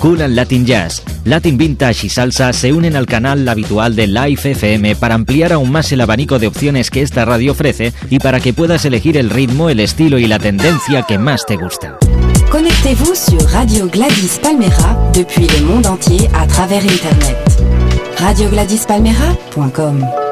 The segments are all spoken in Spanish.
Cool and Latin Jazz, Latin Vintage y Salsa se unen al canal habitual de Live FM para ampliar aún más el abanico de opciones que esta radio ofrece y para que puedas elegir el ritmo, el estilo y la tendencia que más te gusta. Connectez-vous sur Radio Gladys Palmera depuis le monde entier à travers Internet. RadioGladysPalmera.com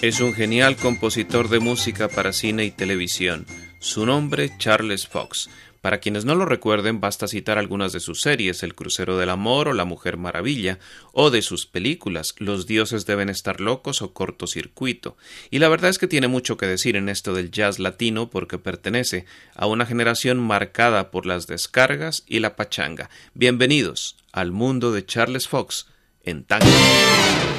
Es un genial compositor de música para cine y televisión. Su nombre, Charles Fox. Para quienes no lo recuerden, basta citar algunas de sus series, El Crucero del Amor o La Mujer Maravilla, o de sus películas, Los dioses deben estar locos o Cortocircuito. Y la verdad es que tiene mucho que decir en esto del jazz latino porque pertenece a una generación marcada por las descargas y la pachanga. Bienvenidos al mundo de Charles Fox en tango.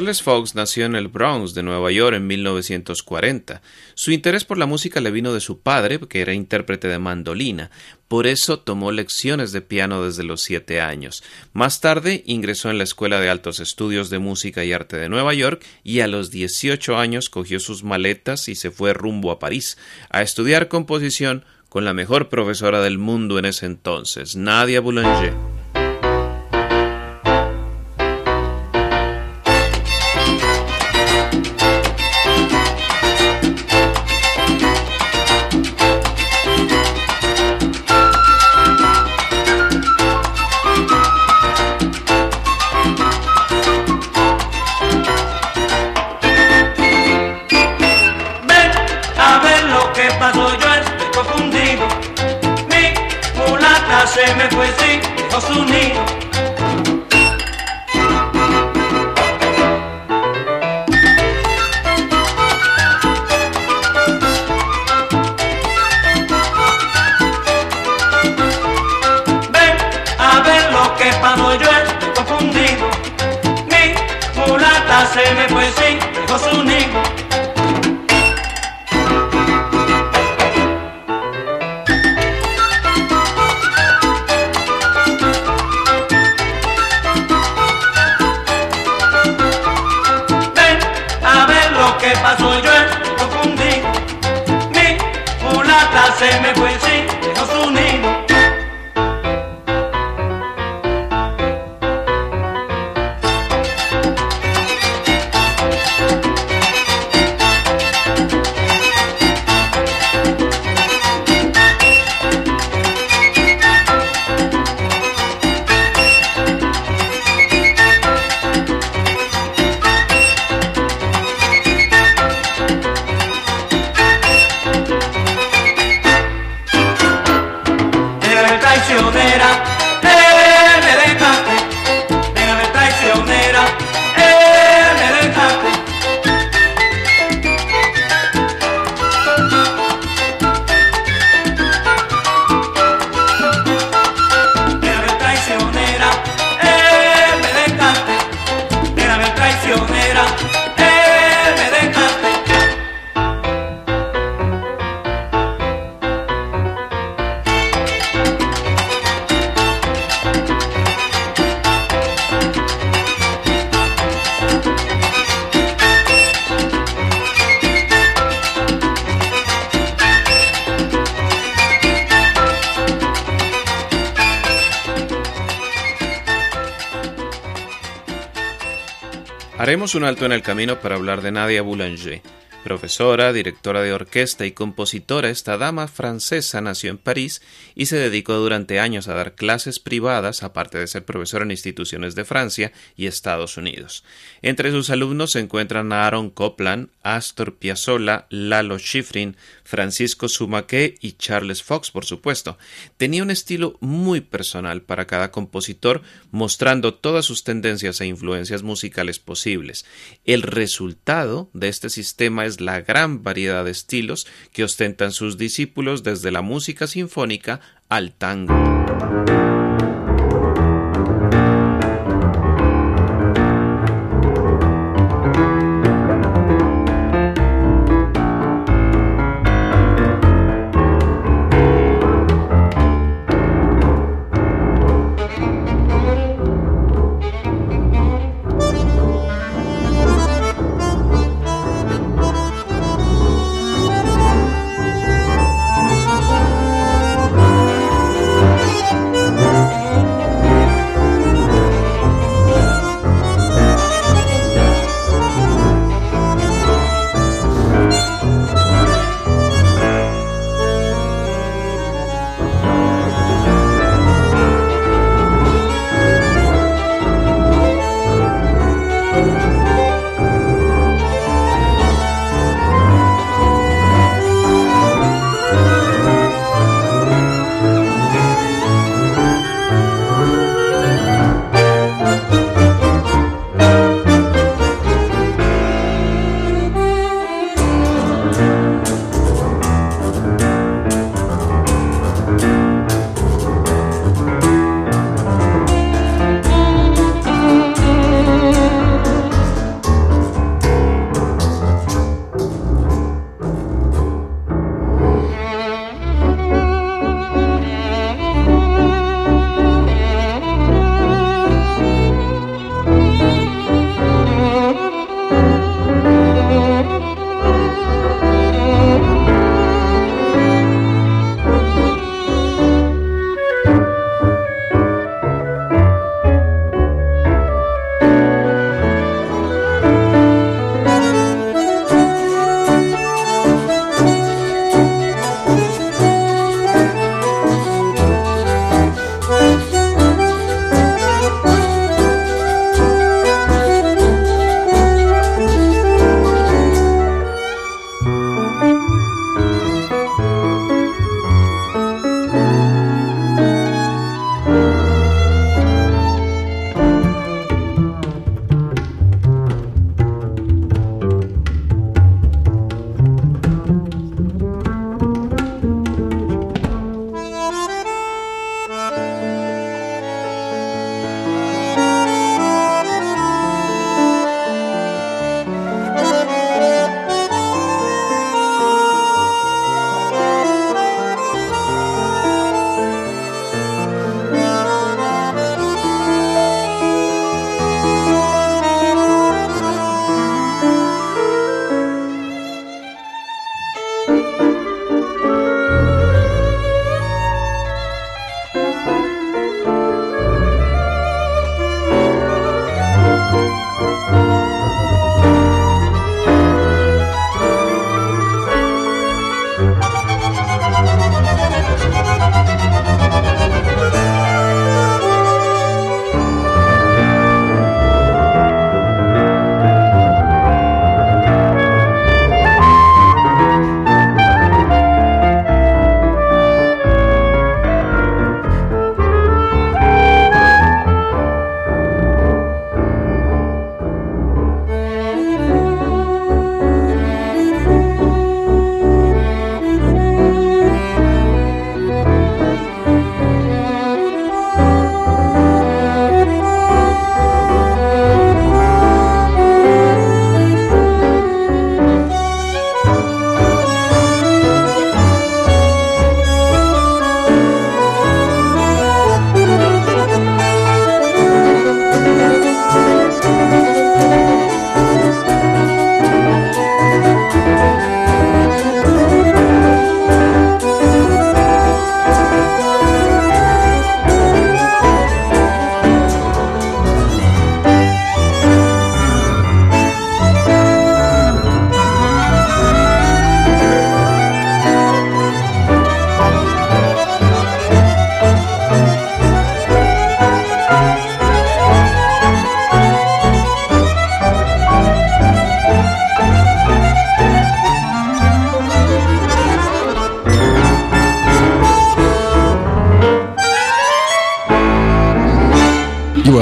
Charles Fox nació en el Bronx de Nueva York en 1940. Su interés por la música le vino de su padre, que era intérprete de mandolina. Por eso tomó lecciones de piano desde los siete años. Más tarde ingresó en la Escuela de Altos Estudios de Música y Arte de Nueva York y a los 18 años cogió sus maletas y se fue rumbo a París a estudiar composición con la mejor profesora del mundo en ese entonces, Nadia Boulanger. Haremos un alto en el camino para hablar de Nadia Boulanger. Profesora, directora de orquesta y compositora, esta dama francesa nació en París y se dedicó durante años a dar clases privadas, aparte de ser profesora en instituciones de Francia y Estados Unidos. Entre sus alumnos se encuentran Aaron Copland, Astor Piazzolla, Lalo Schifrin, Francisco Sumaque y Charles Fox, por supuesto. Tenía un estilo muy personal para cada compositor, mostrando todas sus tendencias e influencias musicales posibles. El resultado de este sistema es la gran variedad de estilos que ostentan sus discípulos desde la música sinfónica al tango.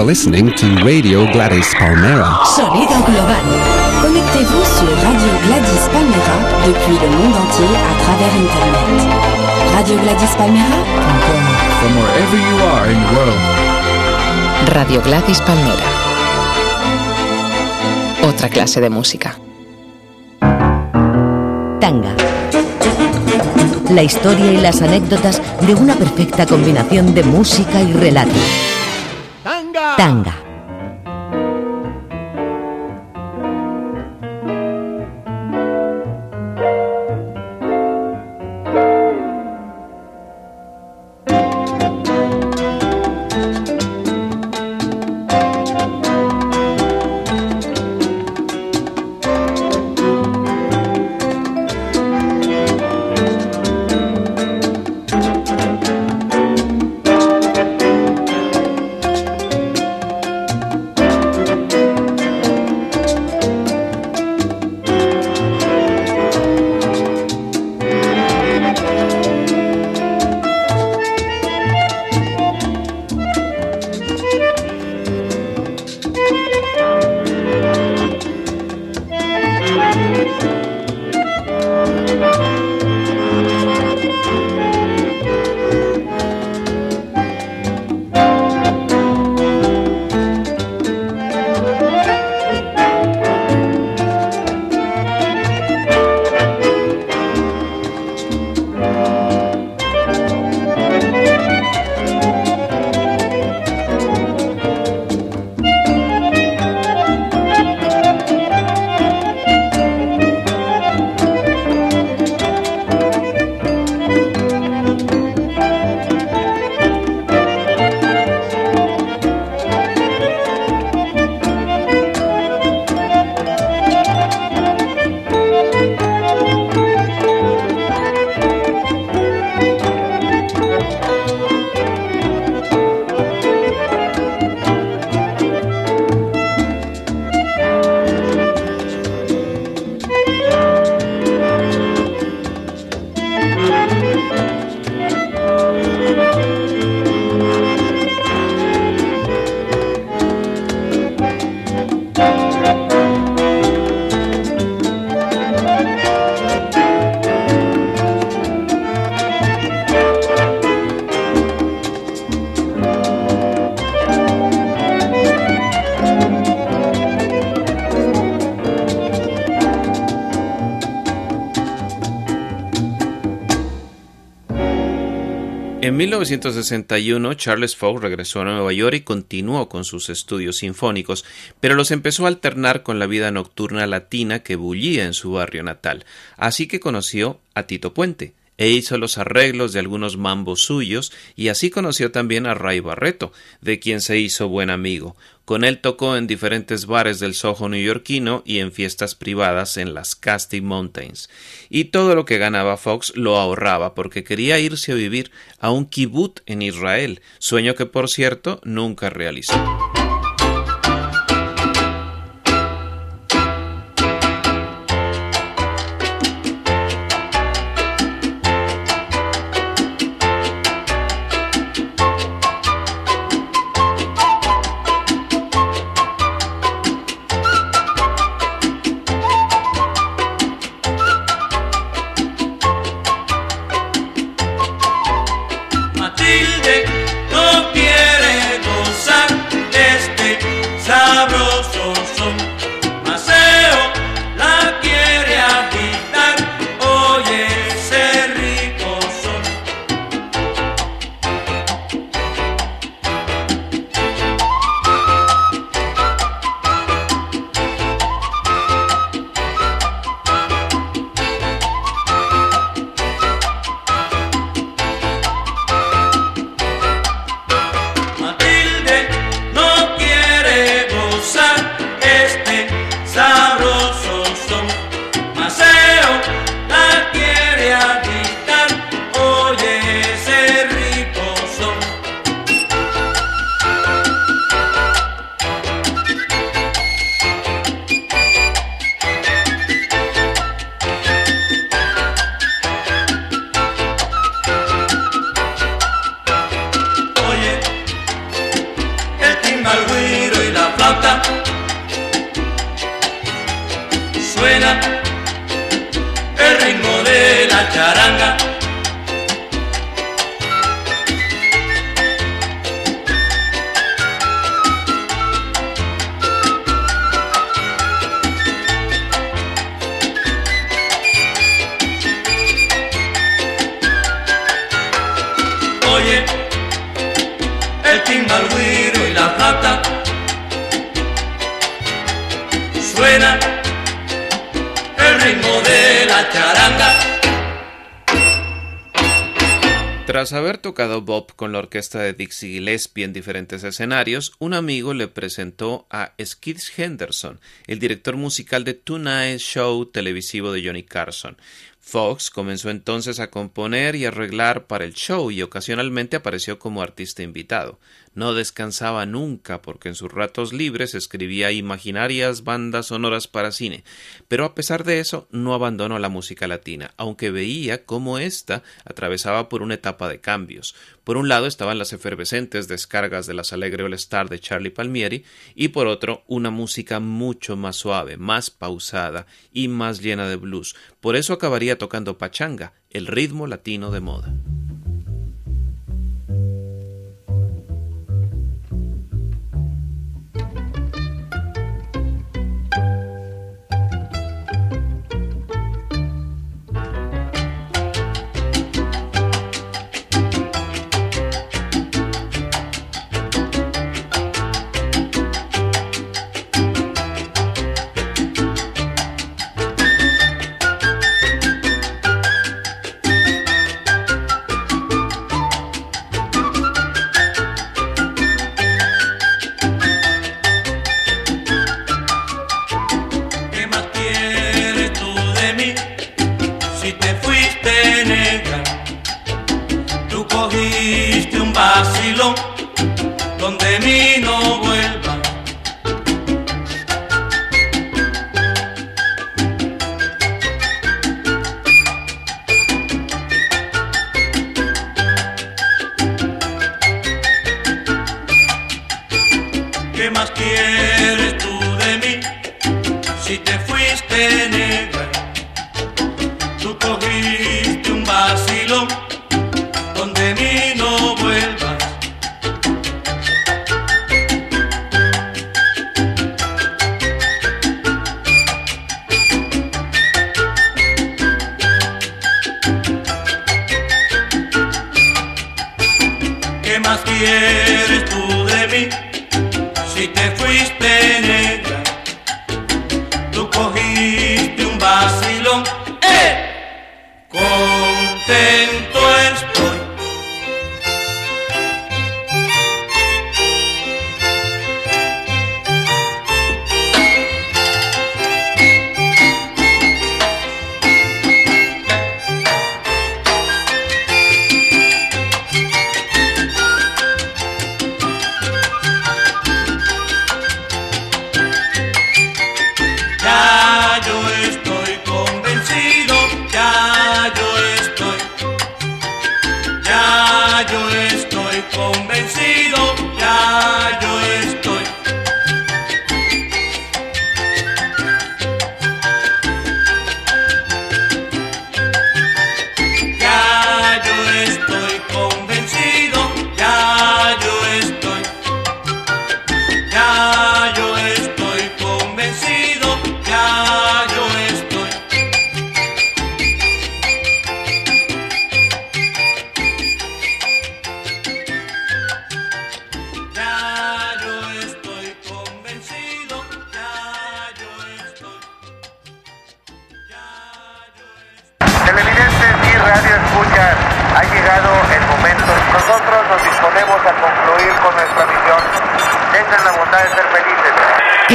Listening to Radio Gladys Palmera. Sonido global. Connectez-vous sur Radio Gladys Palmera depuis le monde entier à travers Internet. Radio Gladys Palmera.com From wherever you are in the world. Radio Gladys Palmera. Otra clase de música. Tanga. La historia y las anécdotas de una perfecta combinación de música y relato. タンガ。1961, Charles Fogg regresó a Nueva York y continuó con sus estudios sinfónicos, pero los empezó a alternar con la vida nocturna latina que bullía en su barrio natal. Así que conoció a Tito Puente e hizo los arreglos de algunos mambos suyos y así conoció también a Ray Barreto, de quien se hizo buen amigo. Con él tocó en diferentes bares del Soho neoyorquino y en fiestas privadas en las Casty Mountains. Y todo lo que ganaba Fox lo ahorraba porque quería irse a vivir a un kibbutz en Israel, sueño que por cierto nunca realizó. Oye, el timbalguiro y la flauta suena el ritmo de la charanga. Tras haber tocado Bob con la orquesta de Dixie Gillespie en diferentes escenarios, un amigo le presentó a Skids Henderson, el director musical de Tonight Show televisivo de Johnny Carson. Fox comenzó entonces a componer y arreglar para el show y ocasionalmente apareció como artista invitado. No descansaba nunca porque en sus ratos libres escribía imaginarias bandas sonoras para cine, pero a pesar de eso no abandonó la música latina, aunque veía cómo ésta atravesaba por una etapa de cambios. Por un lado estaban las efervescentes descargas de las Alegre All Star de Charlie Palmieri y por otro una música mucho más suave, más pausada y más llena de blues. Por eso acabaría tocando pachanga, el ritmo latino de moda.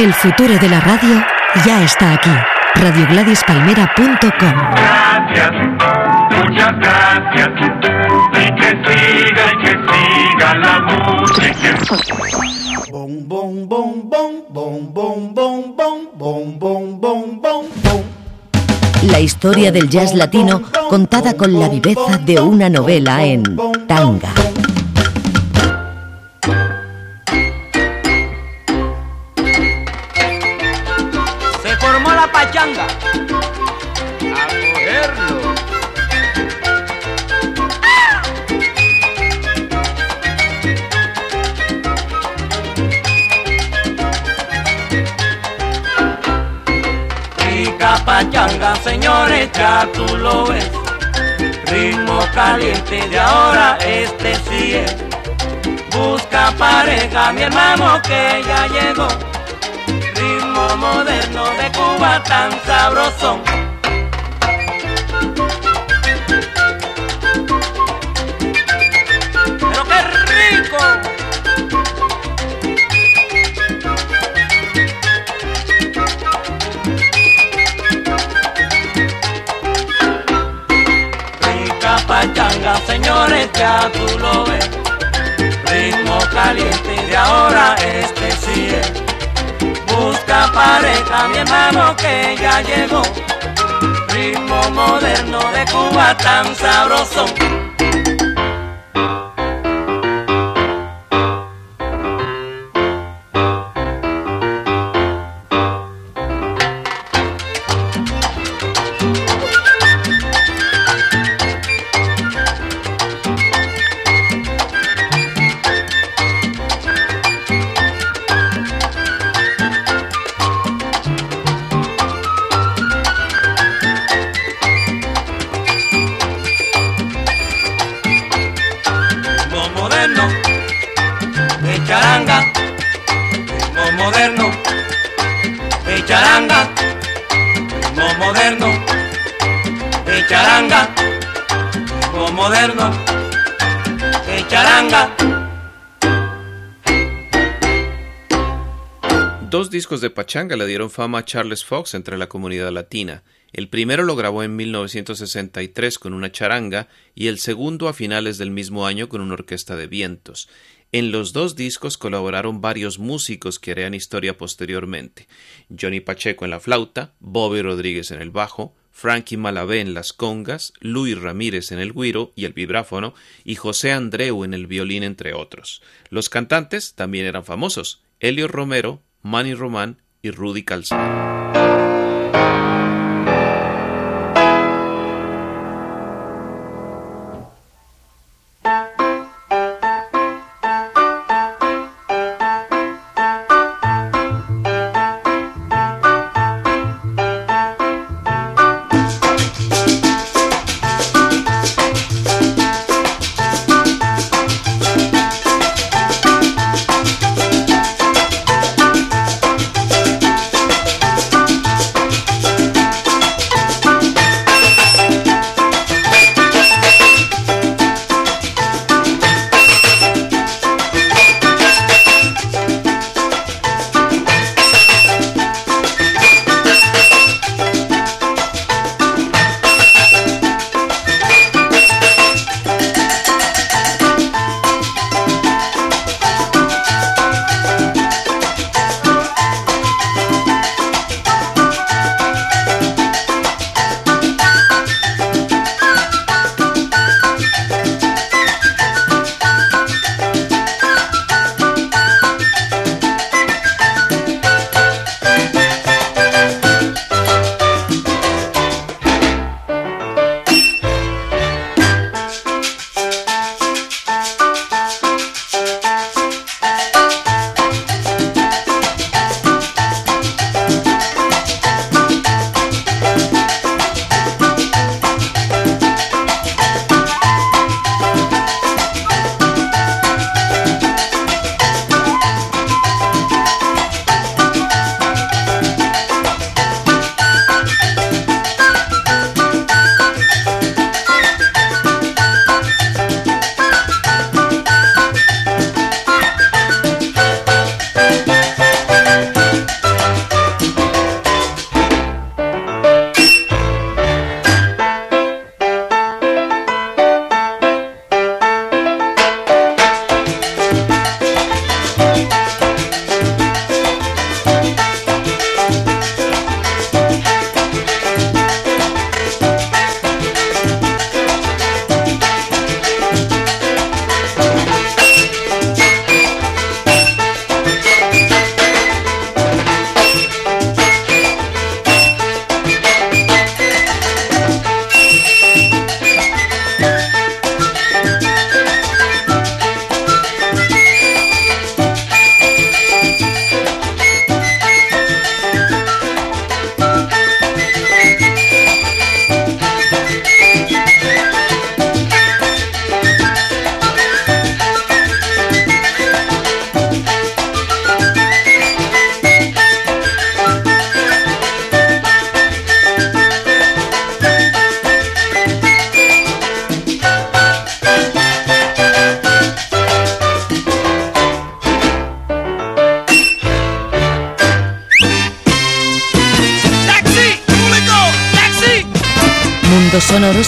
El futuro de la radio ya está aquí. radiogladispalmera.com Gracias, muchas gracias. Y que siga, y que siga la música. Bom, bom, bom, bom, bom, bom, bom, bom, bom, bom, bom, bom, bom. La historia del jazz latino contada con la viveza de una novela en tanga. Ya tú lo ves. Ritmo caliente de ahora, este es. Busca pareja, mi hermano que ya llegó. Ritmo moderno de Cuba tan sabroso. Señores, ya tú lo ves. Ritmo caliente de ahora, este es. Busca pareja, mi hermano que ya llegó. Ritmo moderno de Cuba tan sabroso. De pachanga le dieron fama a Charles Fox entre la comunidad latina. El primero lo grabó en 1963 con una charanga y el segundo a finales del mismo año con una orquesta de vientos. En los dos discos colaboraron varios músicos que harían historia posteriormente. Johnny Pacheco en la flauta, Bobby Rodríguez en el bajo, Frankie Malavé en las congas, Luis Ramírez en el guiro y el vibráfono y José Andreu en el violín entre otros. Los cantantes también eran famosos, Elio Romero, Manny Román y Rudy Calzado.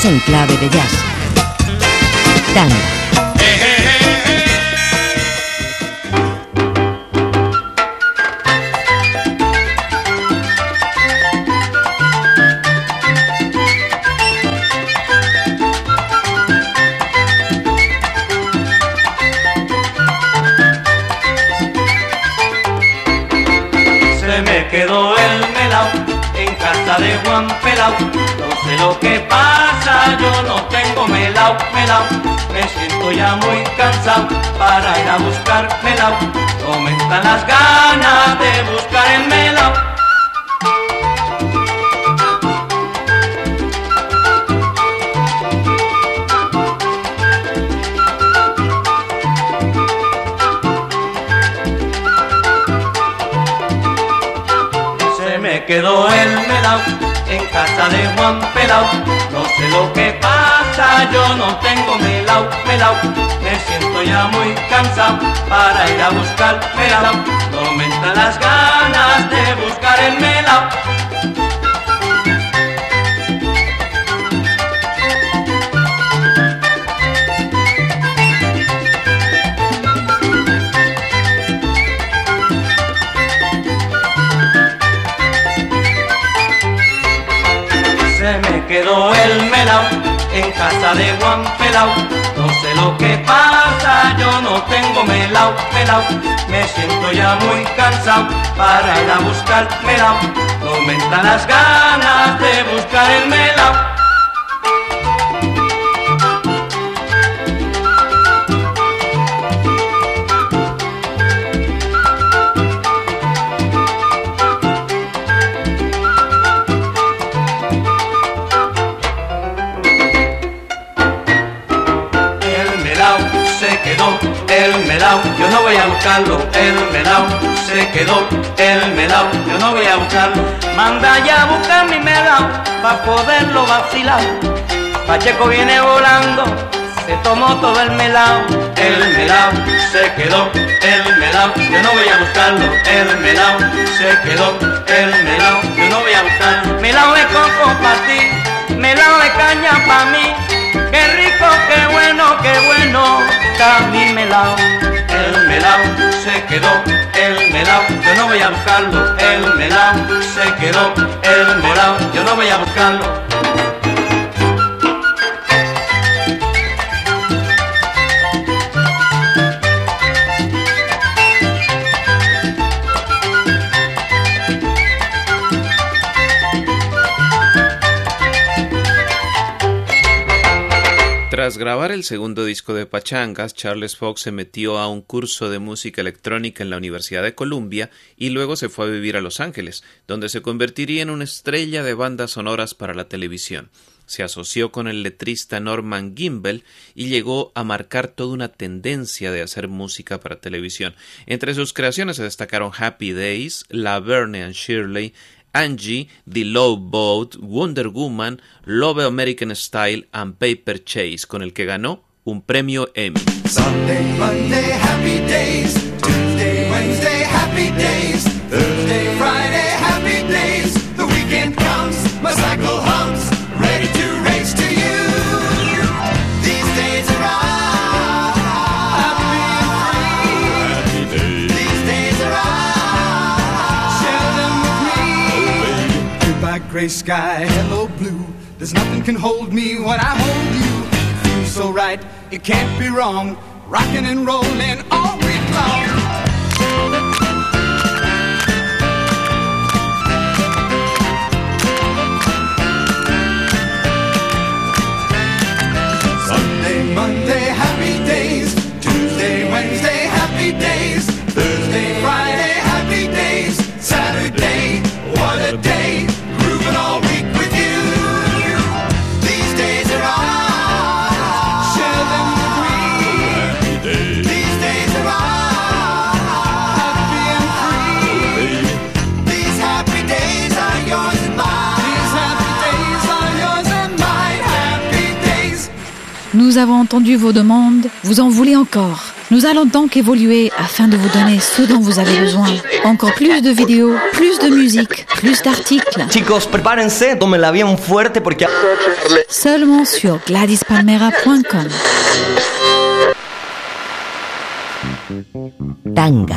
En clave de jazz. Quedó el melao en casa de Juan Pelao. No sé lo que pasa, yo no tengo melao, melao. Me siento ya muy cansado para ir a buscar melao. No aumentan las ganas de buscar el melao. Quedó el melao en casa de Juan Pelao. No sé lo que pasa, yo no tengo melao, melao. Me siento ya muy cansado para ir a buscar melao. No aumentan las ganas de buscar el melao. Voy a buscarlo, el melao se quedó, el melao, yo no voy a buscarlo. Manda ya a buscar mi melao, pa' poderlo vacilar. Pacheco viene volando, se tomó todo el melao, el melao se quedó, el melao, yo no voy a buscarlo, el melao se quedó, el melao, yo no voy a buscarlo. Melao de coco pa' ti, melao de caña pa' mí. Qué rico, qué bueno, qué bueno, está mi melao. El melao se quedó, el melao, yo no voy a buscarlo. El melao se quedó, el melao, yo no voy a buscarlo. Tras grabar el segundo disco de Pachangas, Charles Fox se metió a un curso de música electrónica en la Universidad de Columbia y luego se fue a vivir a Los Ángeles, donde se convertiría en una estrella de bandas sonoras para la televisión. Se asoció con el letrista Norman Gimbel y llegó a marcar toda una tendencia de hacer música para televisión. Entre sus creaciones se destacaron Happy Days, La Verne and Shirley, Angie, The Love Boat, Wonder Woman, Love American Style and Paper Chase, con el que ganó un premio Emmy. Gray sky, hello blue. There's nothing can hold me when I hold you. Feels so right, it can't be wrong. Rocking and rolling all week long. Nous avons entendu vos demandes, vous en voulez encore. Nous allons donc évoluer afin de vous donner ce dont vous avez besoin. Encore plus de vidéos, plus de musique, plus d'articles. Chicos, prepárense, tómenla bien fuerte porque... Seulement sur GladysPalmera.com. Tanga.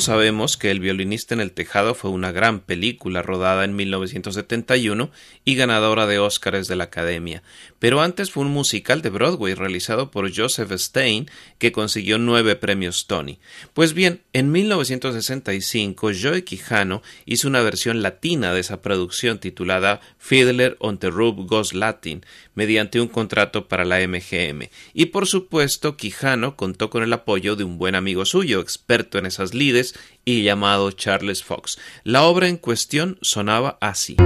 Sabemos que El violinista en el tejado fue una gran película rodada en 1971 y ganadora de Óscares de la Academia, pero antes fue un musical de Broadway realizado por Joseph Stein que consiguió nueve premios Tony. Pues bien, en 1965 Joe Quijano hizo una versión latina de esa producción titulada Fiddler on the Roof Goes Latin, mediante un contrato para la MGM. Y por supuesto, Quijano contó con el apoyo de un buen amigo suyo, experto en esas lides y llamado Charles Fox. La obra en cuestión sonaba así.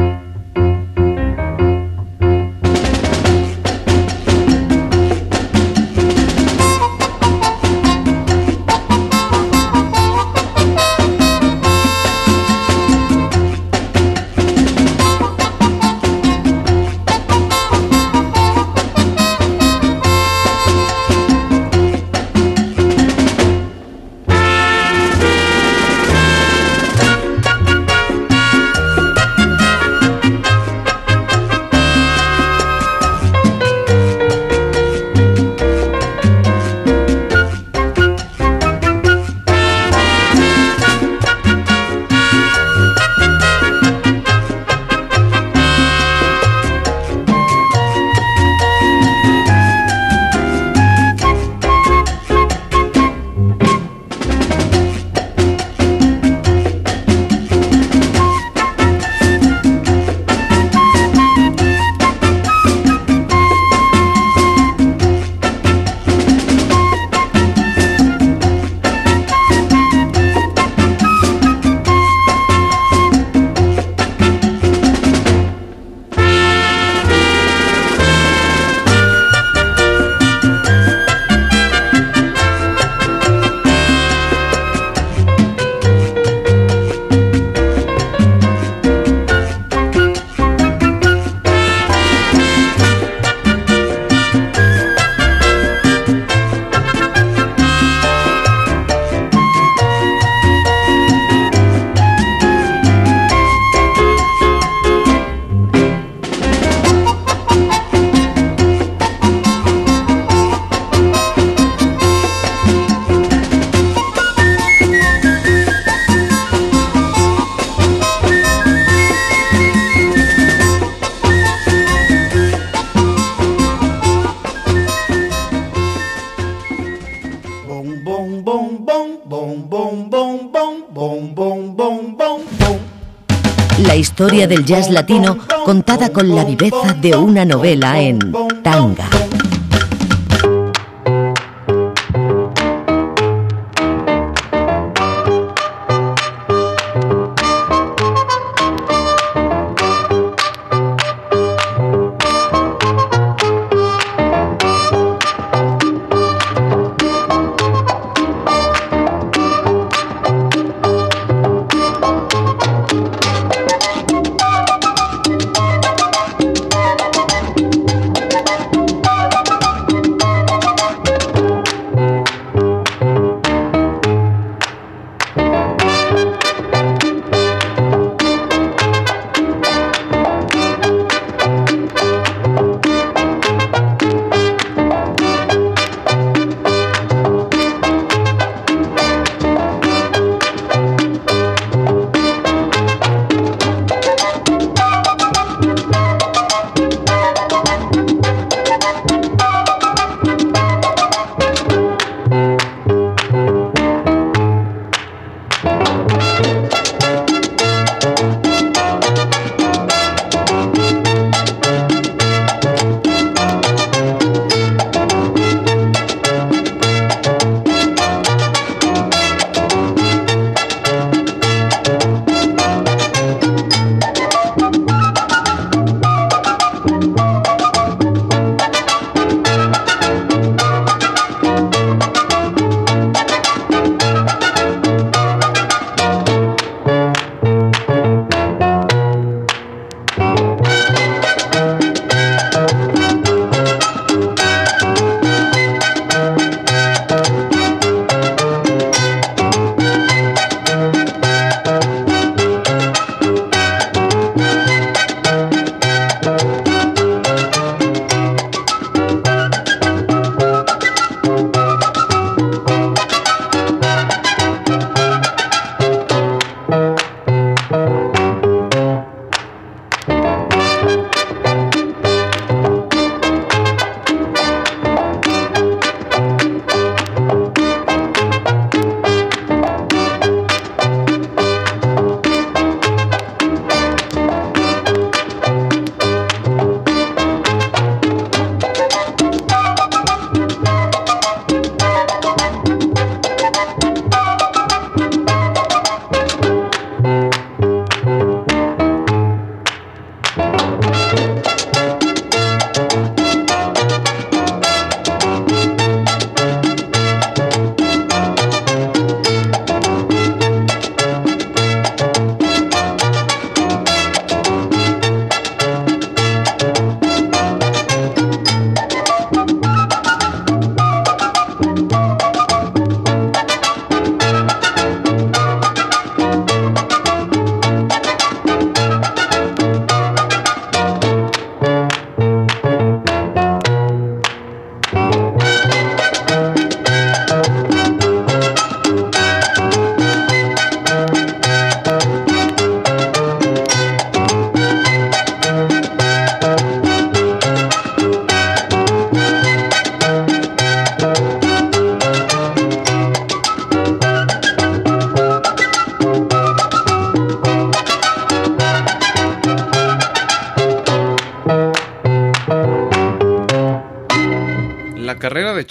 Del jazz latino contada con la viveza de una novela en tanga.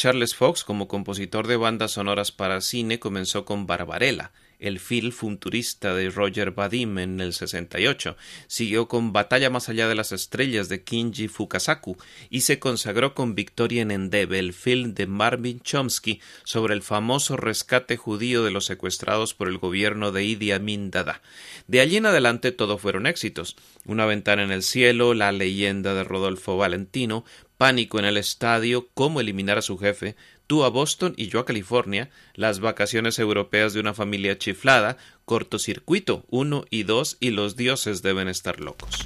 Charles Fox como compositor de bandas sonoras para cine comenzó con Barbarella, el film futurista de Roger Vadim en el 68, siguió con Batalla más allá de las estrellas de Kinji Fukasaku y se consagró con Victoria en Endebe, el film de Marvin Chomsky sobre el famoso rescate judío de los secuestrados por el gobierno de Idi Amin Dada. De allí en adelante todo fueron éxitos. Una ventana en el cielo, La leyenda de Rodolfo Valentino, Pánico en el estadio, Cómo eliminar a su jefe, Tú a Boston y yo a California, Las vacaciones europeas de una familia chiflada, Cortocircuito 1 y 2 y Los dioses deben estar locos.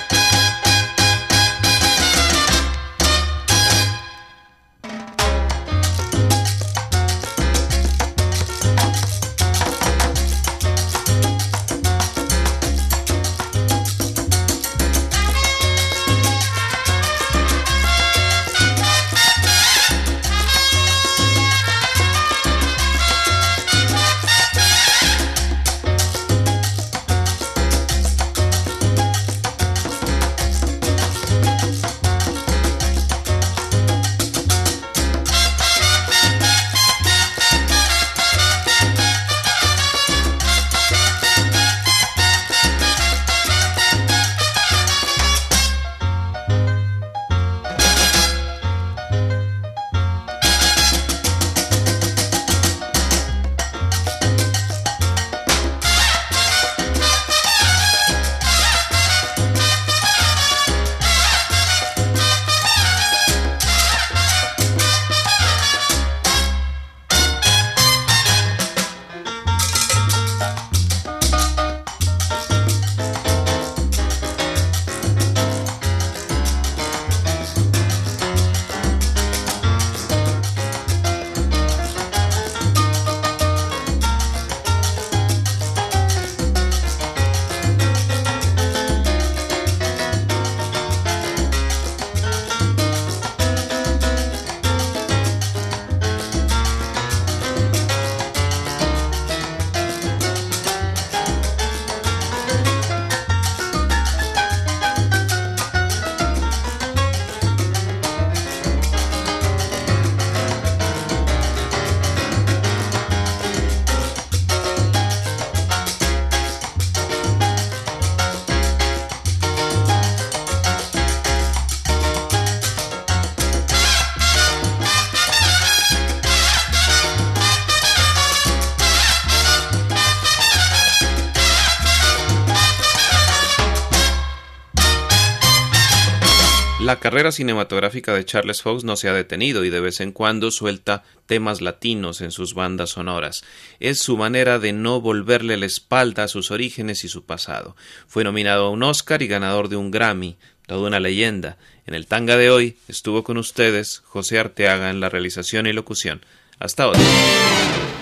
Carrera cinematográfica de Charles Fox no se ha detenido y de vez en cuando suelta temas latinos en sus bandas sonoras. Es su manera de no volverle la espalda a sus orígenes y su pasado. Fue nominado a un Oscar y ganador de un Grammy, toda una leyenda. En el tanga de hoy estuvo con ustedes José Arteaga en la realización y locución. Hasta hoy.